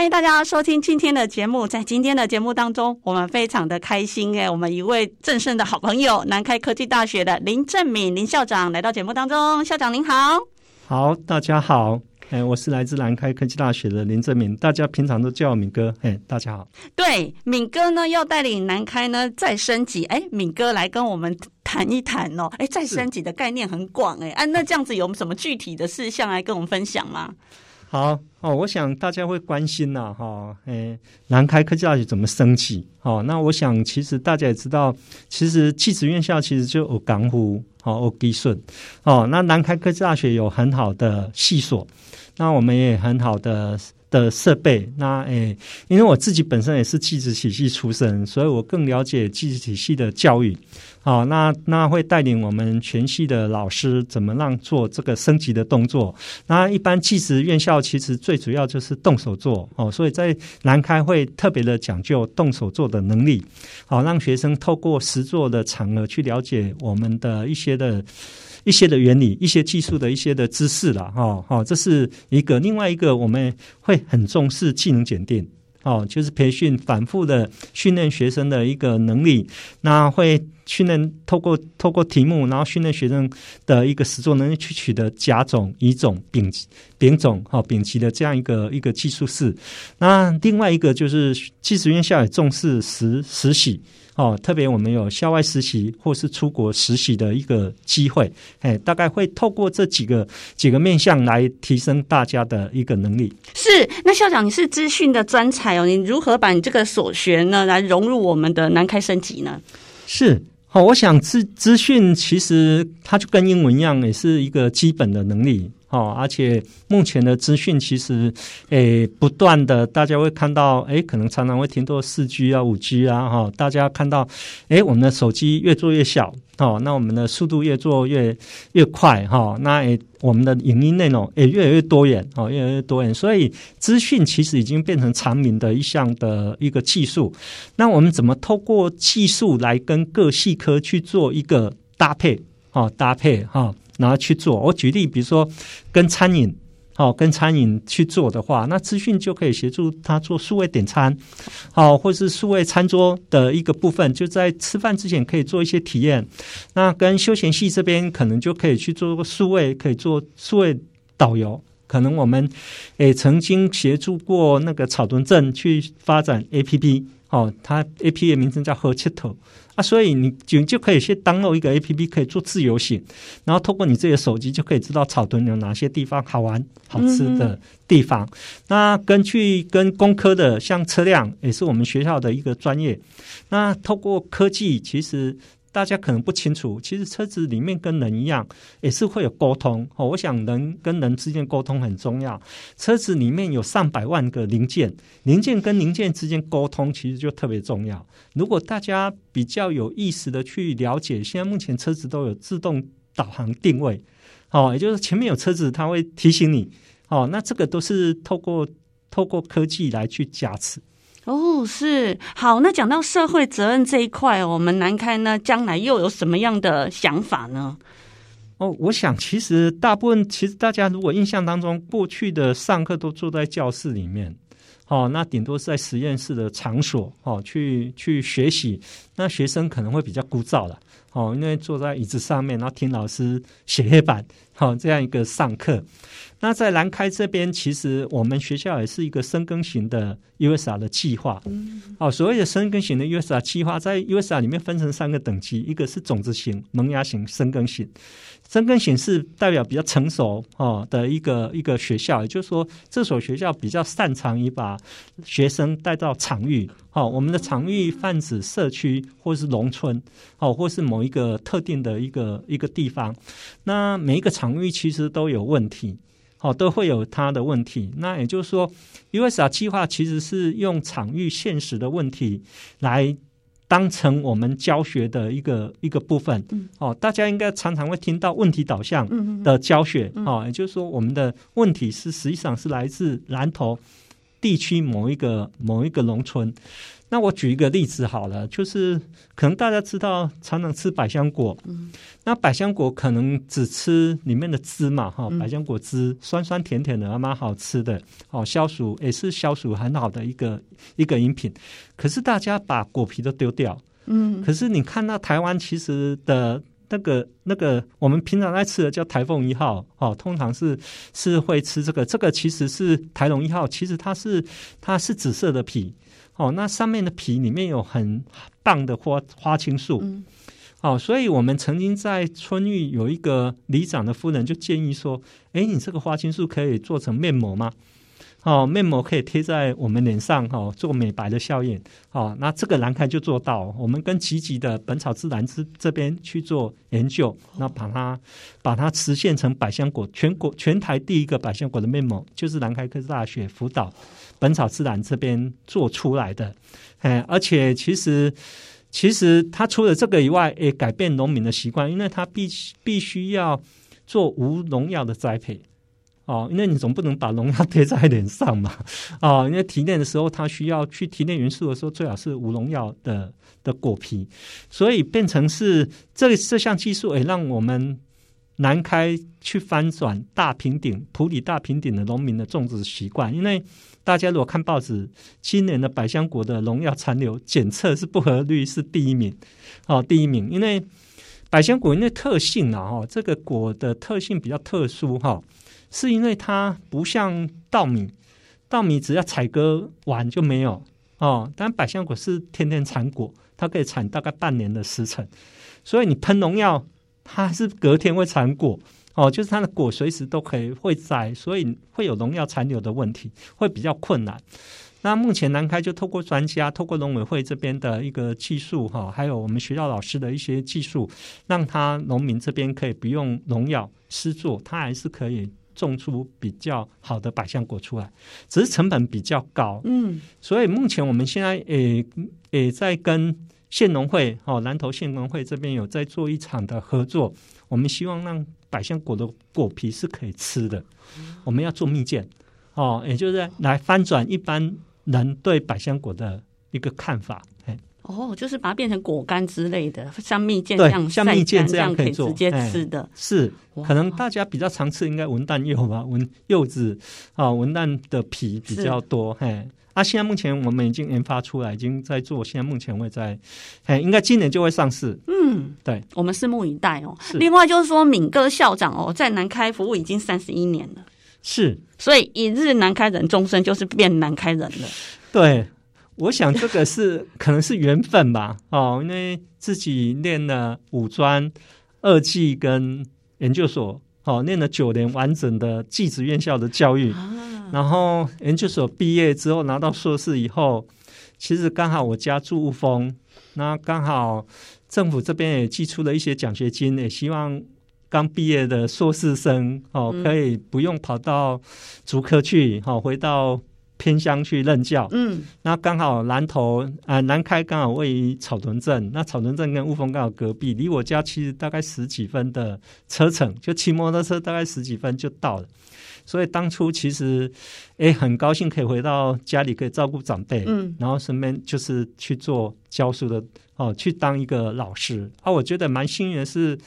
欢迎大家收听今天的节目。在今天的节目当中，我们非常的开心诶，我们一位正盛的好朋友，南开科技大学的林正敏林校长来到节目当中。校长您好，好，大家好，哎，我是来自南开科技大学的林正敏，大家平常都叫我敏哥，哎，大家好。对，敏哥呢要带领南开呢再升级，哎，敏哥来跟我们谈一谈哦，哎，再升级的概念很广，哎，啊，那这样子有什么具体的事项来跟我们分享吗？好哦，我想大家会关心呐，哈，诶，南开科技大学怎么升级？哦，那我想其实大家也知道，其实技职院校其实就有港府，哦，有基顺，哦，那南开科技大学有很好的系所，那我们也很好的。的设备，那诶，因为我自己本身也是技职体系出身，所以我更了解技职体系的教育。好，那那会带领我们全系的老师怎么让做这个升级的动作。那一般技职院校其实最主要就是动手做哦，所以在南开会特别的讲究动手做的能力，好让学生透过实作的场合去了解我们的一些的。一些的原理，一些技术的一些的知识了，哈，哈，这是一个。另外一个，我们会很重视技能检定，哦，就是培训反复的训练学生的一个能力。那会训练透过透过题目，然后训练学生的一个实作能力去取得甲种、乙种、丙丙种、哈丙级的这样一个一个技术士。那另外一个就是技术院校也重视实实习。哦，特别我们有校外实习或是出国实习的一个机会，哎，大概会透过这几个几个面向来提升大家的一个能力。是，那校长你是资讯的专才哦，你如何把你这个所学呢来融入我们的南开升级呢？是，好，我想资资讯其实它就跟英文一样，也是一个基本的能力。哦，而且目前的资讯其实，诶，不断的，大家会看到，诶，可能常常会听到四 G 啊、五 G 啊，哈、哦，大家看到，诶，我们的手机越做越小，哦，那我们的速度越做越越快，哈、哦，那诶，我们的影音内容也越来越多元，哦，越来越多元，所以资讯其实已经变成常民的一项的一个技术。那我们怎么透过技术来跟各系科去做一个搭配？哦，搭配哈。哦然后去做，我举例，比如说跟餐饮，好，跟餐饮去做的话，那资讯就可以协助他做数位点餐，好，或是数位餐桌的一个部分，就在吃饭之前可以做一些体验。那跟休闲系这边可能就可以去做个数位，可以做数位导游。可能我们诶曾经协助过那个草屯镇去发展 APP，哦，它 APP 的名称叫喝七头。啊，所以你就就可以去 download 一个 APP，可以做自由行，然后透过你自己的手机就可以知道草屯有哪些地方好玩、好吃的地方。那根据跟工科的，像车辆也是我们学校的一个专业。那透过科技，其实。大家可能不清楚，其实车子里面跟人一样，也是会有沟通。哦，我想人跟人之间沟通很重要。车子里面有上百万个零件，零件跟零件之间沟通其实就特别重要。如果大家比较有意识的去了解，现在目前车子都有自动导航定位，哦，也就是前面有车子，它会提醒你。哦，那这个都是透过透过科技来去加持。哦，是好。那讲到社会责任这一块，我们南开呢，将来又有什么样的想法呢？哦，我想其实大部分，其实大家如果印象当中，过去的上课都坐在教室里面，哦，那顶多是在实验室的场所，哦，去去学习，那学生可能会比较枯燥了，哦，因为坐在椅子上面，然后听老师写黑板，哦，这样一个上课。那在南开这边，其实我们学校也是一个深耕型的 USR 的计划。嗯，哦，所谓的深耕型的 USR 计划，在 USR 里面分成三个等级，一个是种子型、萌芽型、深耕型。深耕型是代表比较成熟哦的一个一个学校，也就是说，这所学校比较擅长于把学生带到场域。哦，我们的场域泛指社区或是农村，哦，或是某一个特定的一个一个地方。那每一个场域其实都有问题。哦，都会有它的问题。那也就是说，USR 计划其实是用场域现实的问题来当成我们教学的一个一个部分。哦，大家应该常常会听到问题导向的教学。哦，也就是说，我们的问题是实际上是来自南投地区某一个某一个农村。那我举一个例子好了，就是可能大家知道常常吃百香果，嗯，那百香果可能只吃里面的汁嘛，哈，百香果汁酸酸甜甜的，还蛮好吃的，哦，消暑也是消暑很好的一个一个饮品。可是大家把果皮都丢掉，嗯，可是你看到台湾其实的那个那个我们平常爱吃的叫台凤一号，哦，通常是是会吃这个，这个其实是台龙一号，其实它是它是紫色的皮。哦，那上面的皮里面有很棒的花花青素，嗯，哦，所以我们曾经在春玉有一个里长的夫人就建议说，哎，你这个花青素可以做成面膜吗？哦，面膜可以贴在我们脸上，哦，做美白的效应。哦，那这个南开就做到，我们跟积极的本草自然之这边去做研究，那把它把它实现成百香果全国全台第一个百香果的面膜，就是南开科技大学辅导。本草自然这边做出来的，哎，而且其实其实它除了这个以外，也改变农民的习惯，因为他必必须要做无农药的栽培，哦，因为你总不能把农药贴在脸上嘛，哦，因为提炼的时候，它需要去提炼元素的时候，最好是无农药的的果皮，所以变成是这这项技术也让我们南开去翻转大平顶、普里大平顶的农民的种植习惯，因为。大家如果看报纸，今年的百香果的农药残留检测是不合率是第一名，哦，第一名，因为百香果因为特性啊，哈，这个果的特性比较特殊，哈，是因为它不像稻米，稻米只要采割完就没有，哦，但百香果是天天产果，它可以产大概半年的时程，所以你喷农药，它是隔天会产果。哦，就是它的果随时都可以会摘，所以会有农药残留的问题，会比较困难。那目前南开就透过专家，透过农委会这边的一个技术哈，还有我们学校老师的一些技术，让他农民这边可以不用农药施作，他还是可以种出比较好的百香果出来，只是成本比较高。嗯，所以目前我们现在也也在跟县农会哦，南投县农会这边有在做一场的合作，我们希望让。百香果的果皮是可以吃的，我们要做蜜饯哦，也就是来翻转一般人对百香果的一个看法。哦，就是把它变成果干之类的，像蜜饯这样，像蜜饯这样可以做，直接吃的。是，可能大家比较常吃应该文旦柚吧，文柚子啊，文旦的皮比较多。嘿。那、啊、现在目前我们已经研发出来，已经在做。现在目前会在，哎，应该今年就会上市。嗯，对，我们拭目以待哦。另外就是说，敏哥校长哦，在南开服务已经三十一年了。是，所以一日南开人，终身就是变南开人了。对，我想这个是可能是缘分吧。哦，因为自己念了五专、二技跟研究所，哦，念了九年完整的技职院校的教育。啊然后研究所毕业之后拿到硕士以后，其实刚好我家住雾峰，那刚好政府这边也寄出了一些奖学金，也希望刚毕业的硕士生哦可以不用跑到竹科去，好回到偏乡去任教。嗯，那刚好南投啊南开刚好位于草屯镇，那草屯镇跟雾峰刚好隔壁，离我家其实大概十几分的车程，就骑摩托车大概十几分就到了。所以当初其实，哎，很高兴可以回到家里，可以照顾长辈，嗯，然后顺便就是去做教书的，哦，去当一个老师啊。我觉得蛮幸运的是，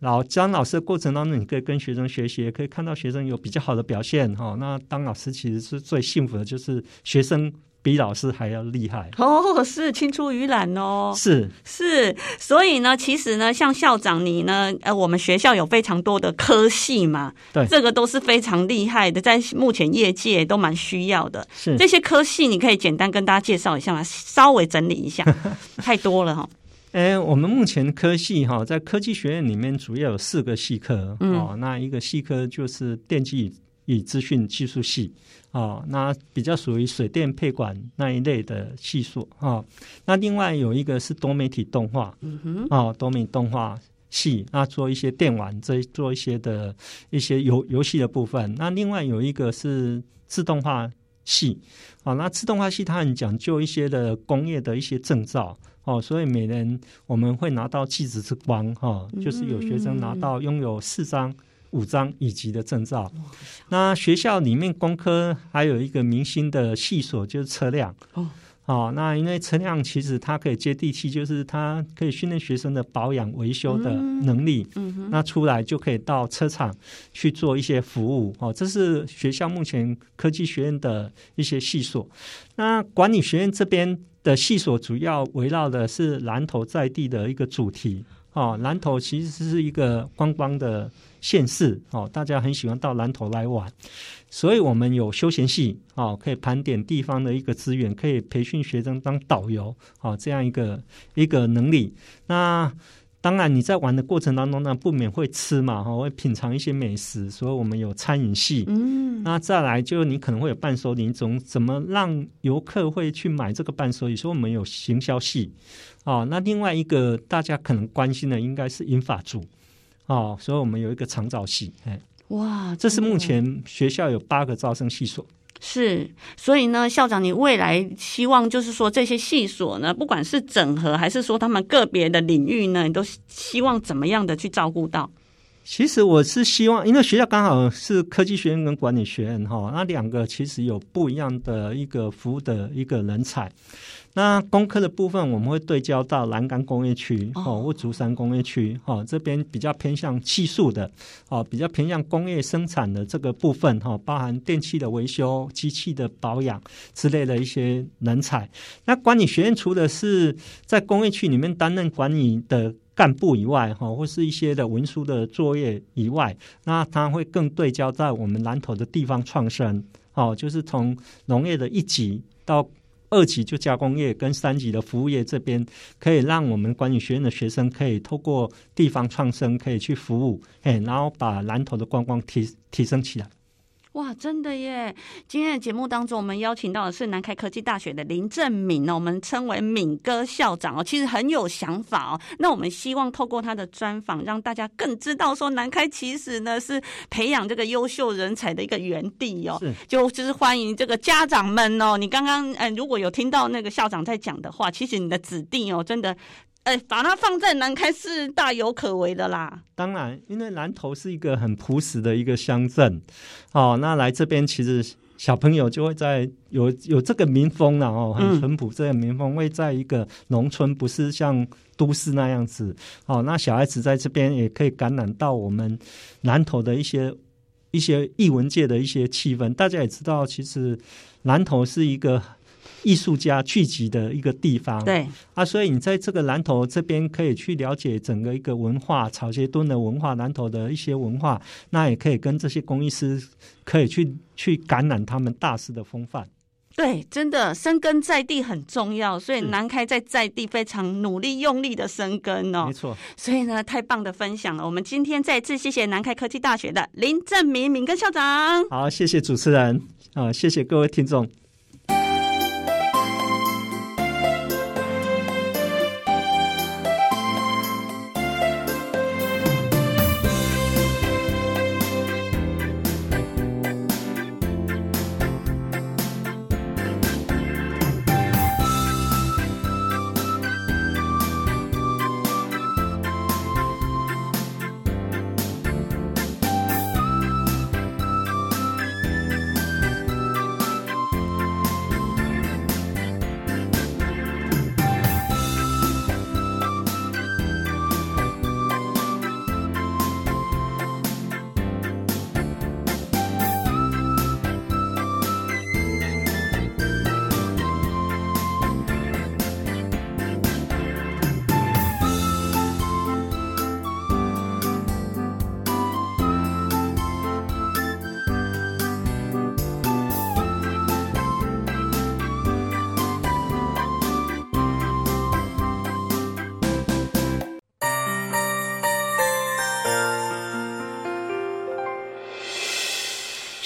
老当老师的过程当中，你可以跟学生学习，也可以看到学生有比较好的表现，哈。那当老师其实是最幸福的，就是学生。比老师还要厉害哦，是青出于蓝哦，是是，所以呢，其实呢，像校长你呢，呃，我们学校有非常多的科系嘛，对，这个都是非常厉害的，在目前业界都蛮需要的。是这些科系，你可以简单跟大家介绍一下，稍微整理一下，太多了哈。哎，我们目前科系哈，在科技学院里面主要有四个系科，嗯、哦，那一个系科就是电机与资讯技术系。哦，那比较属于水电配管那一类的系数啊。那另外有一个是多媒体动画，嗯哼，哦，多媒体动画系，那做一些电玩，这做一些的一些游游戏的部分。那另外有一个是自动化系，啊，那自动化系它很讲究一些的工业的一些证照。哦，所以每年我们会拿到气质之光，哈、哦，就是有学生拿到拥有四张、五张以及的证照。那学校里面工科还有一个明星的系所，就是车辆。哦，哦，那因为车辆其实它可以接地气，就是它可以训练学生的保养维修的能力。嗯，那出来就可以到车厂去做一些服务。哦，这是学校目前科技学院的一些系所。那管理学院这边。的系所主要围绕的是南投在地的一个主题。哦，南投其实是一个观光的县市。哦，大家很喜欢到南投来玩，所以我们有休闲系哦，可以盘点地方的一个资源，可以培训学生当导游哦，这样一个一个能力。那当然，你在玩的过程当中呢，不免会吃嘛，哈，会品尝一些美食，所以我们有餐饮系。嗯，那再来就你可能会有伴手礼，种怎么让游客会去买这个伴手礼？所以我们有行销系。哦，那另外一个大家可能关心的应该是银发族。哦，所以我们有一个长照系。哎，哇，这是目前学校有八个招生系所。是，所以呢，校长，你未来希望就是说这些系所呢，不管是整合还是说他们个别的领域呢，你都希望怎么样的去照顾到？其实我是希望，因为学校刚好是科技学院跟管理学院哈，那两个其实有不一样的一个服务的一个人才。那工科的部分，我们会对焦到南竿工业区哦，或竹山工业区哦，这边比较偏向技术的哦，比较偏向工业生产的这个部分哈，包含电器的维修、机器的保养之类的一些人才。那管理学院除了是在工业区里面担任管理的干部以外哈，或是一些的文书的作业以外，那它会更对焦在我们南投的地方创生哦，就是从农业的一级到。二级就加工业跟三级的服务业这边，可以让我们管理学院的学生可以透过地方创生，可以去服务，哎，然后把南投的观光提提升起来。哇，真的耶！今天的节目当中，我们邀请到的是南开科技大学的林正敏哦，我们称为敏哥校长哦，其实很有想法哦。那我们希望透过他的专访，让大家更知道说，南开其实呢是培养这个优秀人才的一个园地哦。是，就就是欢迎这个家长们哦。你刚刚嗯，如果有听到那个校长在讲的话，其实你的子弟哦，真的。哎，把它放在南开是大有可为的啦。当然，因为南投是一个很朴实的一个乡镇，哦，那来这边其实小朋友就会在有有这个民风了哦，很淳朴，这个民风会在一个农村，不是像都市那样子。哦，那小孩子在这边也可以感染到我们南投的一些一些艺文界的一些气氛。大家也知道，其实南投是一个。艺术家聚集的一个地方，对啊，所以你在这个南头这边可以去了解整个一个文化，草鞋墩的文化，南头的一些文化，那也可以跟这些工艺师可以去去感染他们大师的风范。对，真的生根在地很重要，所以南开在在地非常努力用力的生根哦，没错。所以呢，太棒的分享了。我们今天再次谢谢南开科技大学的林正明敏根校长。好，谢谢主持人啊，谢谢各位听众。